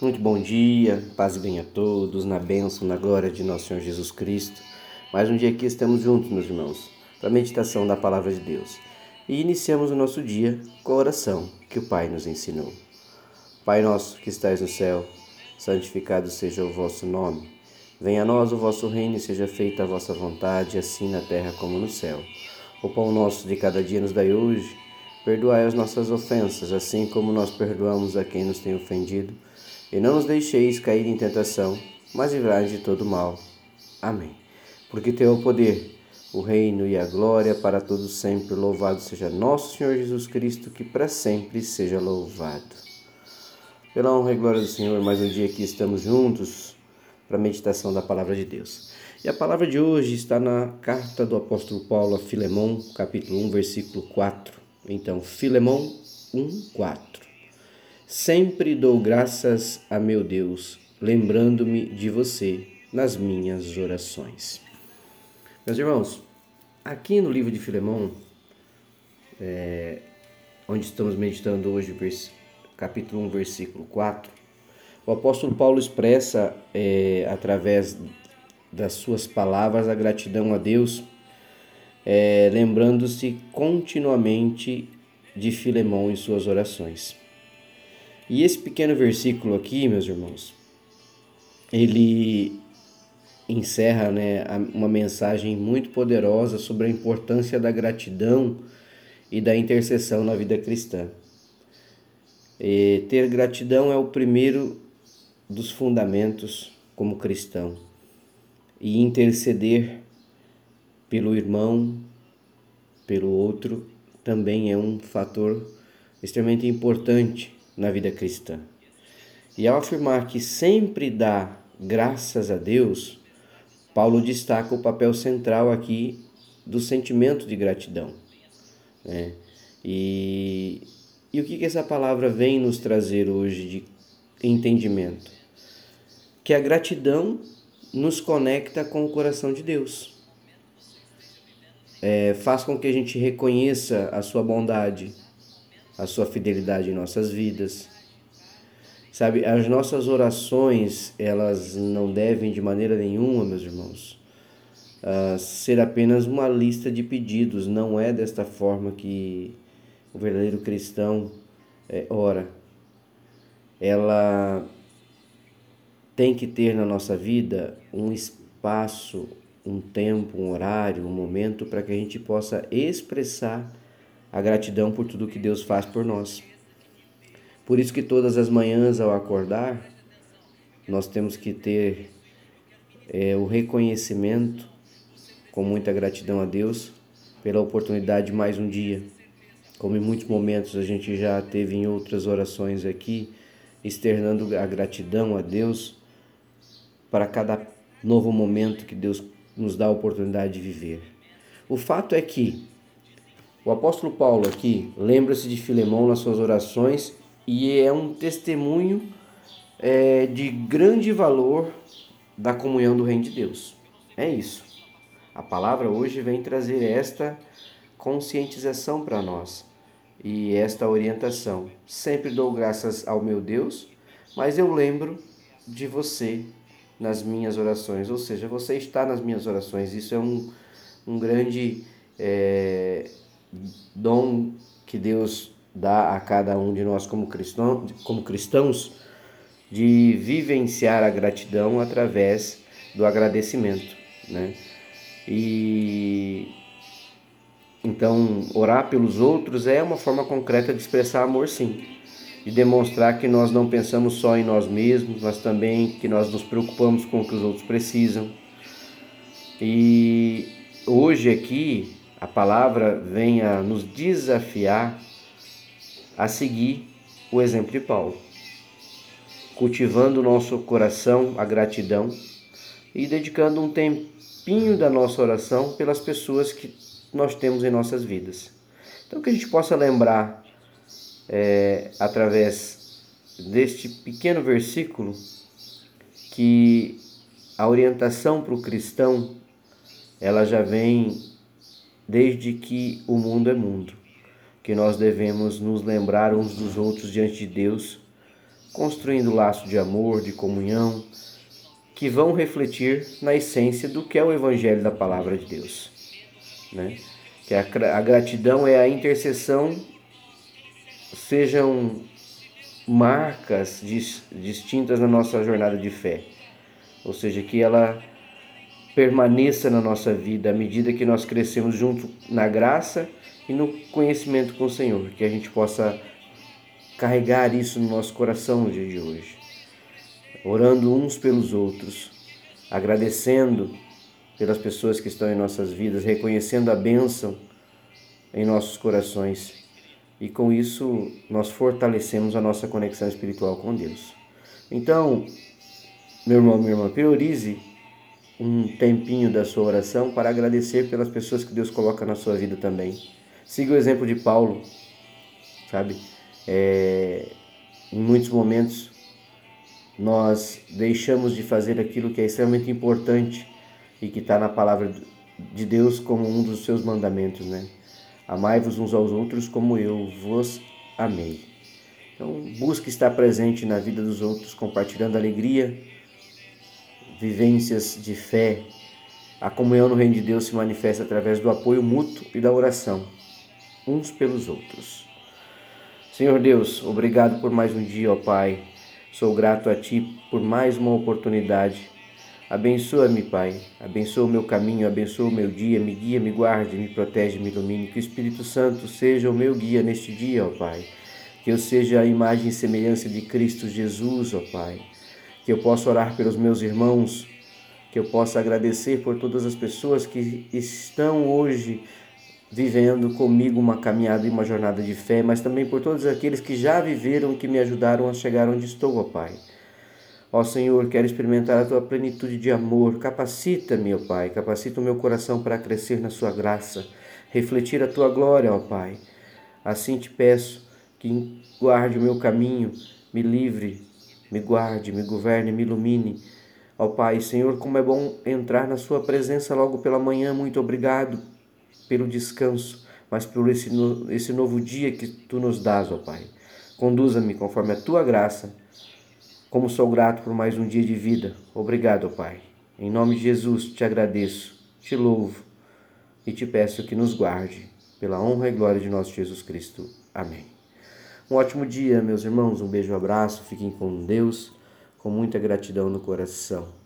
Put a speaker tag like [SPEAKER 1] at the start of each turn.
[SPEAKER 1] Muito bom dia, paz e bem a todos, na bênção, na glória de nosso Senhor Jesus Cristo. Mais um dia aqui estamos juntos, meus irmãos, para a meditação da palavra de Deus. E iniciamos o nosso dia com a oração que o Pai nos ensinou. Pai nosso que estais no céu, santificado seja o vosso nome. Venha a nós o vosso reino e seja feita a vossa vontade, assim na terra como no céu. O pão nosso de cada dia nos dai hoje. Perdoai as nossas ofensas, assim como nós perdoamos a quem nos tem ofendido e não nos deixeis cair em tentação, mas livrai de todo mal. Amém. Porque teu o poder, o reino e a glória para todos sempre. Louvado seja nosso Senhor Jesus Cristo, que para sempre seja louvado. Pela honra e glória do Senhor, mais um dia que estamos juntos para a meditação da palavra de Deus. E a palavra de hoje está na carta do apóstolo Paulo a Filemão, capítulo 1, versículo 4. Então, Filemão 1, 4. Sempre dou graças a meu Deus, lembrando-me de você nas minhas orações. Meus irmãos, aqui no livro de Filemão, é, onde estamos meditando hoje, capítulo 1, versículo 4, o apóstolo Paulo expressa, é, através das suas palavras, a gratidão a Deus, é, lembrando-se continuamente de Filemão em suas orações. E esse pequeno versículo aqui, meus irmãos, ele encerra né, uma mensagem muito poderosa sobre a importância da gratidão e da intercessão na vida cristã. E ter gratidão é o primeiro dos fundamentos como cristão. E interceder pelo irmão, pelo outro, também é um fator extremamente importante na vida cristã. E ao afirmar que sempre dá graças a Deus, Paulo destaca o papel central aqui do sentimento de gratidão. Né? E, e o que, que essa palavra vem nos trazer hoje de entendimento? Que a gratidão nos conecta com o coração de Deus. É, faz com que a gente reconheça a sua bondade, a sua fidelidade em nossas vidas. Sabe, as nossas orações, elas não devem de maneira nenhuma, meus irmãos, uh, ser apenas uma lista de pedidos. Não é desta forma que o verdadeiro cristão é, ora. Ela tem que ter na nossa vida um espaço, um tempo, um horário, um momento para que a gente possa expressar a gratidão por tudo que Deus faz por nós. Por isso que todas as manhãs ao acordar, nós temos que ter é, o reconhecimento com muita gratidão a Deus pela oportunidade de mais um dia. Como em muitos momentos a gente já teve em outras orações aqui, externando a gratidão a Deus para cada novo momento que Deus nos dá a oportunidade de viver. O fato é que o apóstolo Paulo aqui lembra-se de Filemão nas suas orações e é um testemunho é, de grande valor da comunhão do Reino de Deus. É isso. A palavra hoje vem trazer esta conscientização para nós e esta orientação. Sempre dou graças ao meu Deus, mas eu lembro de você nas minhas orações. Ou seja, você está nas minhas orações. Isso é um, um grande é, dom que Deus dá a cada um de nós como, cristão, como cristãos de vivenciar a gratidão através do agradecimento, né? E então orar pelos outros é uma forma concreta de expressar amor, sim, de demonstrar que nós não pensamos só em nós mesmos, mas também que nós nos preocupamos com o que os outros precisam. E hoje aqui a palavra vem a nos desafiar a seguir o exemplo de Paulo, cultivando o nosso coração a gratidão e dedicando um tempinho da nossa oração pelas pessoas que nós temos em nossas vidas. Então, que a gente possa lembrar, é, através deste pequeno versículo, que a orientação para o cristão ela já vem desde que o mundo é mundo, que nós devemos nos lembrar uns dos outros diante de Deus construindo laço de amor, de comunhão, que vão refletir na essência do que é o Evangelho da Palavra de Deus. Né? Que a, a gratidão é a intercessão, sejam marcas dis, distintas na nossa jornada de fé, ou seja, que ela permaneça na nossa vida à medida que nós crescemos junto na graça e no conhecimento com o Senhor, que a gente possa carregar isso no nosso coração no dia de hoje orando uns pelos outros, agradecendo pelas pessoas que estão em nossas vidas, reconhecendo a bênção em nossos corações. E com isso nós fortalecemos a nossa conexão espiritual com Deus. Então, meu irmão, minha irmã, priorize um tempinho da sua oração para agradecer pelas pessoas que Deus coloca na sua vida também. Siga o exemplo de Paulo, sabe? É, em muitos momentos nós deixamos de fazer aquilo que é extremamente importante e que está na palavra de Deus como um dos seus mandamentos, né? Amai-vos uns aos outros como eu vos amei. Então, busque estar presente na vida dos outros, compartilhando alegria, vivências de fé. A comunhão no reino de Deus se manifesta através do apoio mútuo e da oração, uns pelos outros. Senhor Deus, obrigado por mais um dia, ó Pai. Sou grato a Ti por mais uma oportunidade. Abençoa-me, Pai. Abençoa o meu caminho, abençoa o meu dia, me guia, me guarde, me protege, me ilumine. Que o Espírito Santo seja o meu guia neste dia, ó Pai. Que eu seja a imagem e semelhança de Cristo Jesus, ó Pai. Que eu possa orar pelos meus irmãos, que eu possa agradecer por todas as pessoas que estão hoje vivendo comigo uma caminhada e uma jornada de fé, mas também por todos aqueles que já viveram e que me ajudaram a chegar onde estou, ó Pai. Ó Senhor, quero experimentar a tua plenitude de amor. Capacita-me, ó Pai, capacita o meu coração para crescer na sua graça, refletir a tua glória, ó Pai. Assim te peço que guarde o meu caminho, me livre, me guarde, me governe, me ilumine. Ó Pai, Senhor, como é bom entrar na sua presença logo pela manhã. Muito obrigado pelo descanso, mas por esse, esse novo dia que tu nos dás, ó Pai. Conduza-me conforme a tua graça. Como sou grato por mais um dia de vida. Obrigado, ó Pai. Em nome de Jesus te agradeço, te louvo e te peço que nos guarde pela honra e glória de nosso Jesus Cristo. Amém. Um ótimo dia, meus irmãos. Um beijo, um abraço. Fiquem com Deus, com muita gratidão no coração.